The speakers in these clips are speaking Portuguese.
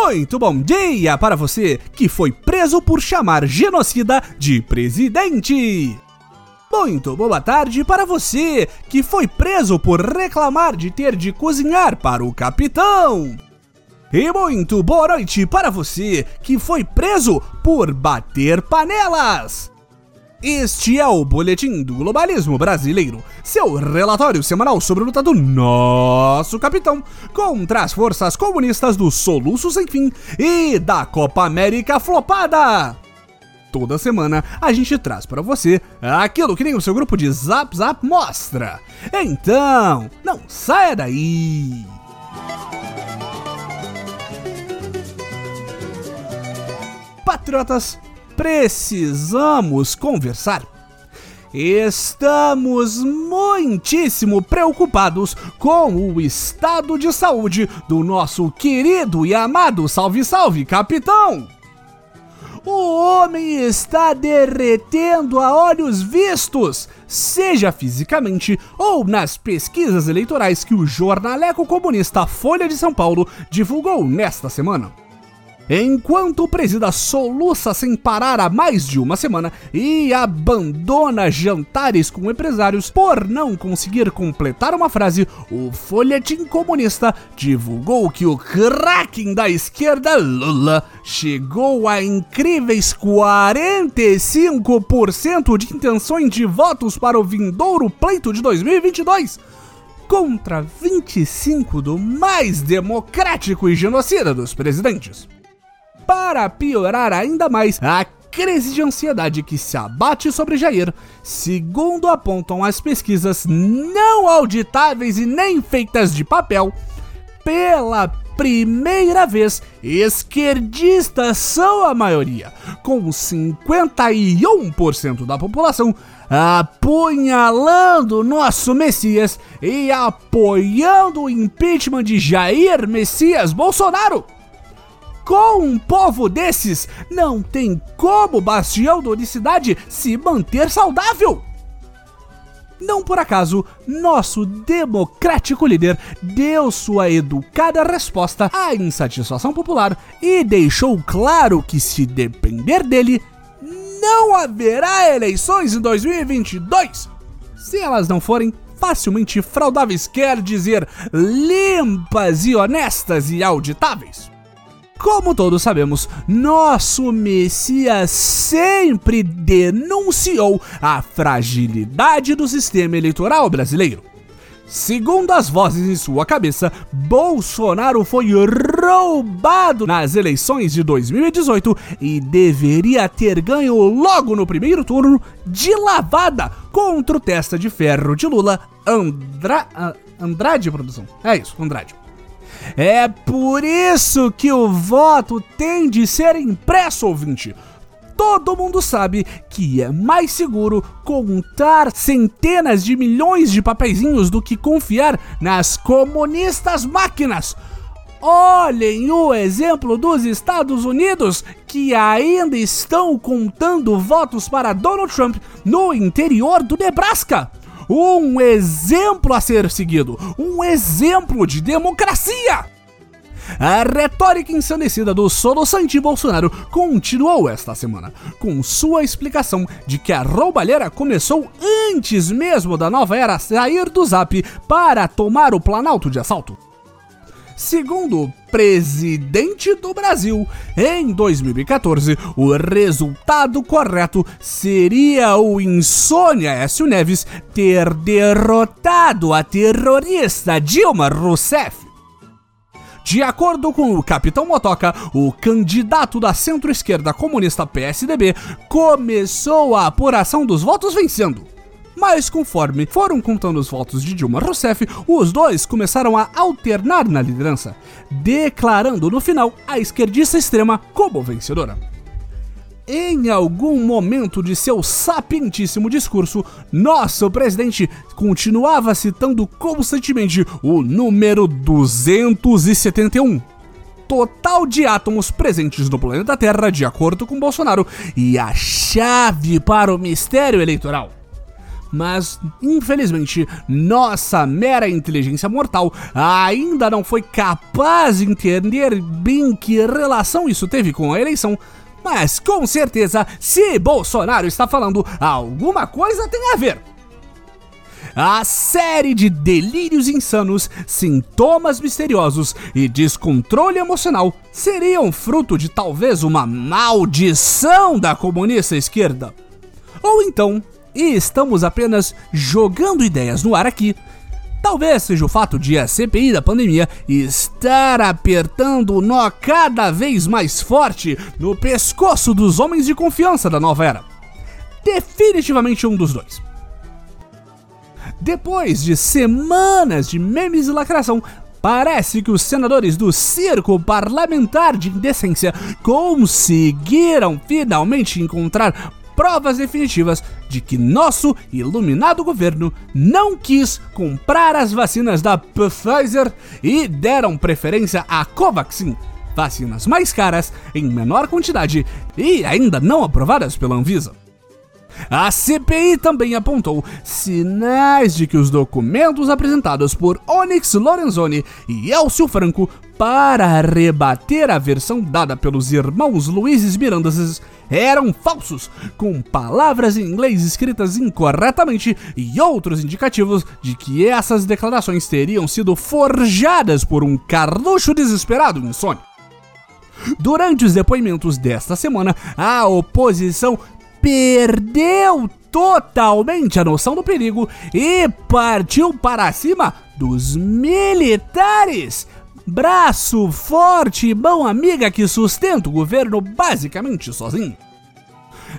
Muito bom dia para você que foi preso por chamar genocida de presidente. Muito boa tarde para você que foi preso por reclamar de ter de cozinhar para o capitão. E muito boa noite para você que foi preso por bater panelas. Este é o Boletim do Globalismo Brasileiro, seu relatório semanal sobre a luta do nosso capitão contra as forças comunistas do Soluço Sem Fim e da Copa América Flopada. Toda semana a gente traz para você aquilo que nem o seu grupo de Zap Zap mostra. Então, não saia daí! Patriotas, precisamos conversar. Estamos muitíssimo preocupados com o estado de saúde do nosso querido e amado Salve Salve Capitão! O homem está derretendo a olhos vistos, seja fisicamente ou nas pesquisas eleitorais que o jornaleco comunista Folha de São Paulo divulgou nesta semana. Enquanto o presida soluça sem parar há mais de uma semana e abandona jantares com empresários por não conseguir completar uma frase, o folhetim comunista divulgou que o Kraken da esquerda Lula chegou a incríveis 45% de intenções de votos para o vindouro pleito de 2022 contra 25 do mais democrático e genocida dos presidentes para piorar ainda mais a crise de ansiedade que se abate sobre Jair, segundo apontam as pesquisas não auditáveis e nem feitas de papel, pela primeira vez, esquerdistas são a maioria, com 51% da população apunhalando nosso Messias e apoiando o impeachment de Jair Messias Bolsonaro. Com um povo desses, não tem como Bastião da Unicidade se manter saudável. Não por acaso, nosso democrático líder deu sua educada resposta à insatisfação popular e deixou claro que, se depender dele, não haverá eleições em 2022. Se elas não forem facilmente fraudáveis, quer dizer limpas e honestas e auditáveis. Como todos sabemos, nosso Messias sempre denunciou a fragilidade do sistema eleitoral brasileiro. Segundo as vozes em sua cabeça, Bolsonaro foi roubado nas eleições de 2018 e deveria ter ganho logo no primeiro turno de lavada contra o testa de ferro de Lula, Andra... Andrade Produção. É isso, Andrade. É por isso que o voto tem de ser impresso, ouvinte. Todo mundo sabe que é mais seguro contar centenas de milhões de papeizinhos do que confiar nas comunistas máquinas. Olhem o exemplo dos Estados Unidos, que ainda estão contando votos para Donald Trump no interior do Nebraska um exemplo a ser seguido, um exemplo de democracia. A retórica ensandecida do soluçante Bolsonaro continuou esta semana, com sua explicação de que a roubalheira começou antes mesmo da nova era sair do zap para tomar o Planalto de assalto. Segundo o presidente do Brasil, em 2014, o resultado correto seria o Insônia Écio Neves ter derrotado a terrorista Dilma Rousseff. De acordo com o Capitão Motoca, o candidato da centro-esquerda comunista PSDB começou a apuração dos votos vencendo mas conforme foram contando os votos de Dilma Rousseff, os dois começaram a alternar na liderança, declarando no final a esquerdista extrema como vencedora. Em algum momento de seu sapientíssimo discurso, nosso presidente continuava citando constantemente o número 271 total de átomos presentes no planeta Terra, de acordo com Bolsonaro, e a chave para o mistério eleitoral. Mas, infelizmente, nossa mera inteligência mortal ainda não foi capaz de entender bem que relação isso teve com a eleição. Mas com certeza, se Bolsonaro está falando, alguma coisa tem a ver. A série de delírios insanos, sintomas misteriosos e descontrole emocional seriam fruto de talvez uma maldição da comunista esquerda. Ou então, estamos apenas jogando ideias no ar aqui. Talvez seja o fato de a CPI da pandemia estar apertando o nó cada vez mais forte no pescoço dos homens de confiança da nova era. Definitivamente um dos dois. Depois de semanas de memes e lacração, Parece que os senadores do Circo Parlamentar de Indecência conseguiram finalmente encontrar provas definitivas de que nosso iluminado governo não quis comprar as vacinas da Pfizer e deram preferência à Covaxin, vacinas mais caras, em menor quantidade e ainda não aprovadas pela Anvisa. A CPI também apontou sinais de que os documentos apresentados por Onyx Lorenzoni e Elcio Franco para rebater a versão dada pelos irmãos Luizes Mirandas eram falsos, com palavras em inglês escritas incorretamente e outros indicativos de que essas declarações teriam sido forjadas por um carluxo desesperado insônia. Durante os depoimentos desta semana, a oposição perdeu totalmente a noção do perigo e partiu para cima dos militares. Braço forte e mão amiga que sustenta o governo basicamente sozinho.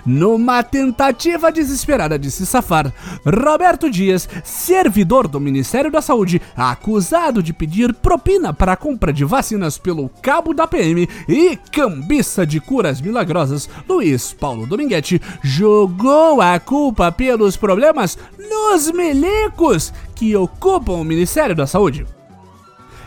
Numa tentativa desesperada de se safar, Roberto Dias, servidor do Ministério da Saúde, acusado de pedir propina para a compra de vacinas pelo cabo da PM e cambista de curas milagrosas, Luiz Paulo Dominguete, jogou a culpa pelos problemas nos milicos que ocupam o Ministério da Saúde.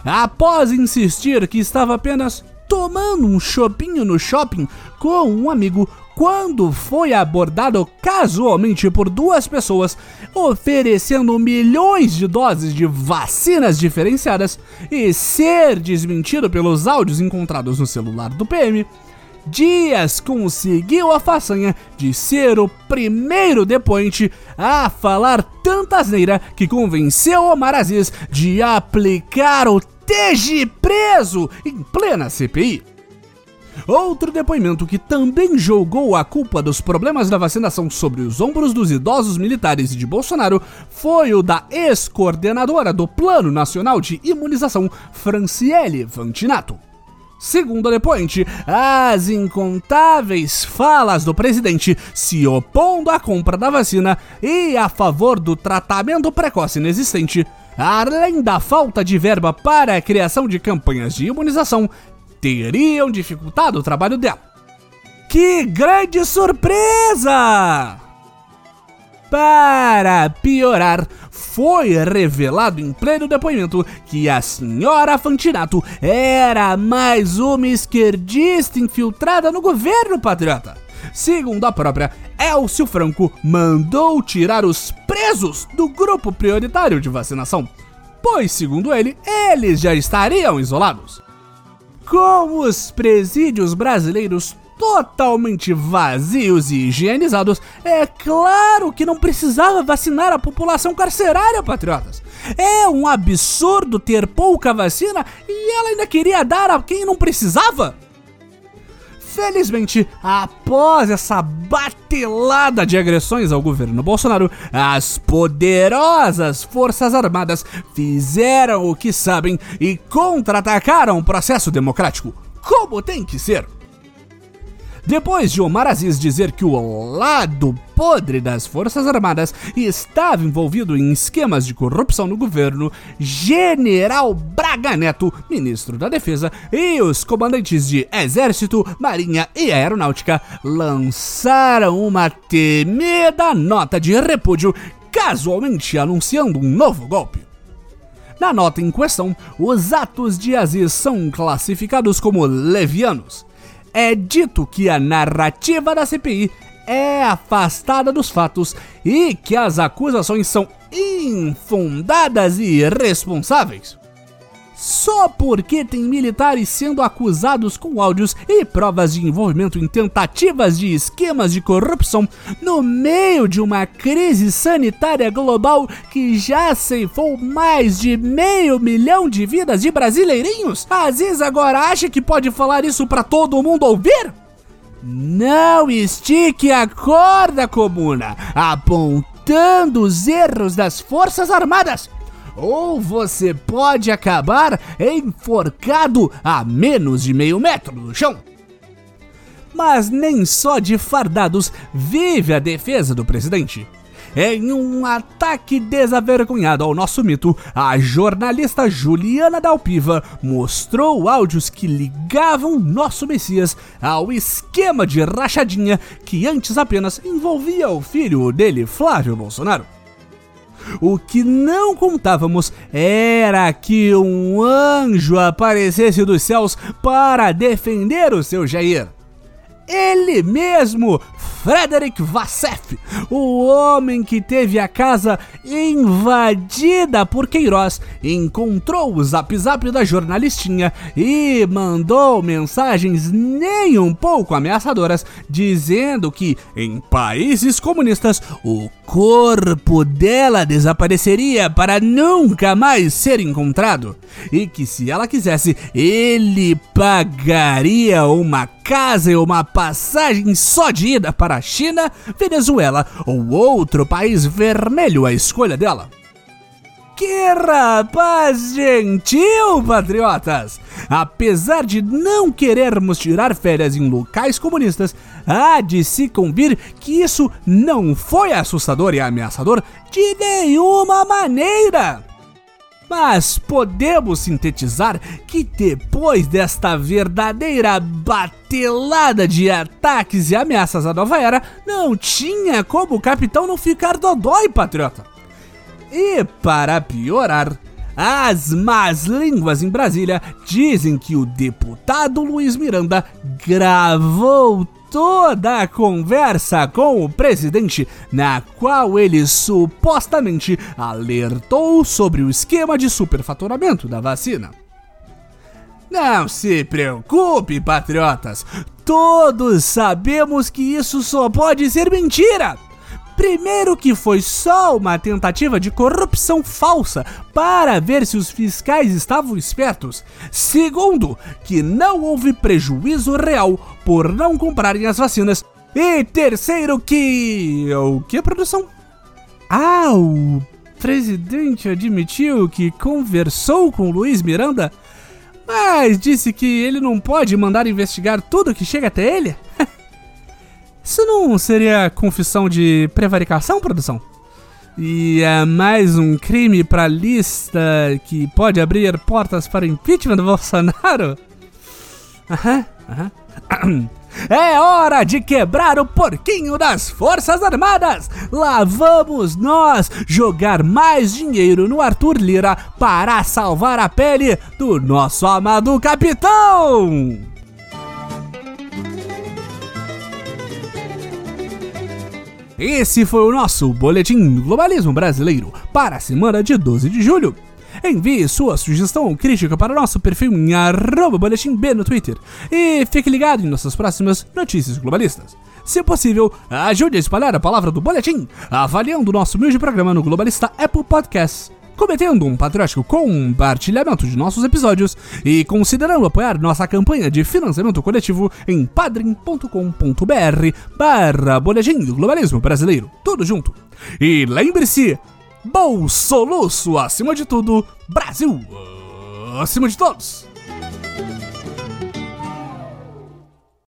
Após insistir que estava apenas tomando um chopinho no shopping com um amigo, quando foi abordado casualmente por duas pessoas oferecendo milhões de doses de vacinas diferenciadas e ser desmentido pelos áudios encontrados no celular do PM, Dias conseguiu a façanha de ser o primeiro depoente a falar tanta asneira que convenceu Omar Aziz de aplicar o TG preso em plena CPI. Outro depoimento que também jogou a culpa dos problemas da vacinação sobre os ombros dos idosos militares de Bolsonaro foi o da ex-coordenadora do Plano Nacional de Imunização, Franciele Vantinato. Segundo a depoente, as incontáveis falas do presidente se opondo à compra da vacina e a favor do tratamento precoce inexistente, além da falta de verba para a criação de campanhas de imunização, teriam dificultado o trabalho dela. Que grande surpresa! Para piorar, foi revelado em pleno depoimento que a senhora Fantinato era mais uma esquerdista infiltrada no governo patriota. Segundo a própria, Elcio Franco mandou tirar os presos do grupo prioritário de vacinação, pois, segundo ele, eles já estariam isolados. Com os presídios brasileiros totalmente vazios e higienizados, é claro que não precisava vacinar a população carcerária, patriotas. É um absurdo ter pouca vacina e ela ainda queria dar a quem não precisava. Felizmente, após essa batelada de agressões ao governo Bolsonaro, as poderosas Forças Armadas fizeram o que sabem e contra-atacaram o processo democrático, como tem que ser. Depois de Omar Aziz dizer que o lado podre das Forças Armadas estava envolvido em esquemas de corrupção no governo, General Braga Neto, ministro da Defesa, e os comandantes de Exército, Marinha e Aeronáutica lançaram uma temida nota de repúdio, casualmente anunciando um novo golpe. Na nota em questão, os atos de Aziz são classificados como levianos é dito que a narrativa da CPI é afastada dos fatos e que as acusações são infundadas e irresponsáveis. Só porque tem militares sendo acusados com áudios e provas de envolvimento em tentativas de esquemas de corrupção no meio de uma crise sanitária global que já ceifou mais de meio milhão de vidas de brasileirinhos? Aziz agora acha que pode falar isso para todo mundo ouvir? Não estique a corda, comuna, apontando os erros das Forças Armadas. Ou você pode acabar enforcado a menos de meio metro do chão. Mas nem só de fardados vive a defesa do presidente. Em um ataque desavergonhado ao nosso mito, a jornalista Juliana Dalpiva mostrou áudios que ligavam nosso Messias ao esquema de rachadinha que antes apenas envolvia o filho dele, Flávio Bolsonaro. O que não contávamos era que um anjo aparecesse dos céus para defender o seu Jair. Ele mesmo, Frederick Vassef, o homem que teve a casa invadida por Queiroz, encontrou o zap zap da jornalistinha e mandou mensagens nem um pouco ameaçadoras, dizendo que em países comunistas o corpo dela desapareceria para nunca mais ser encontrado e que se ela quisesse, ele pagaria uma casa e uma passagem só de ida para a China, Venezuela ou outro país vermelho a escolha dela. Que rapaz gentil, patriotas! Apesar de não querermos tirar férias em locais comunistas, há de se convir que isso não foi assustador e ameaçador de nenhuma maneira. Mas podemos sintetizar que depois desta verdadeira batelada de ataques e ameaças à nova era, não tinha como o capitão não ficar dodói, patriota. E para piorar, as más línguas em Brasília dizem que o deputado Luiz Miranda gravou toda a conversa com o presidente, na qual ele supostamente alertou sobre o esquema de superfaturamento da vacina. Não se preocupe, patriotas, todos sabemos que isso só pode ser mentira. Primeiro, que foi só uma tentativa de corrupção falsa para ver se os fiscais estavam espertos. Segundo, que não houve prejuízo real por não comprarem as vacinas. E terceiro, que. O que, produção? Ah, o presidente admitiu que conversou com Luiz Miranda, mas disse que ele não pode mandar investigar tudo que chega até ele? Isso não seria confissão de prevaricação, produção? E é mais um crime pra lista que pode abrir portas para o impeachment do Bolsonaro? Aham, aham. É hora de quebrar o porquinho das Forças Armadas! Lá vamos nós jogar mais dinheiro no Arthur Lira para salvar a pele do nosso amado capitão! Esse foi o nosso Boletim Globalismo Brasileiro para a semana de 12 de julho. Envie sua sugestão ou crítica para nosso perfil em arroba boletim B no Twitter e fique ligado em nossas próximas notícias globalistas. Se possível, ajude a espalhar a palavra do boletim, avaliando o nosso humilde programa no Globalista Apple Podcasts cometendo um patriótico compartilhamento de nossos episódios e considerando apoiar nossa campanha de financiamento coletivo em padrim.com.br barra boletim do globalismo brasileiro. Tudo junto. E lembre-se, Bolsoluço acima de tudo, Brasil acima de todos.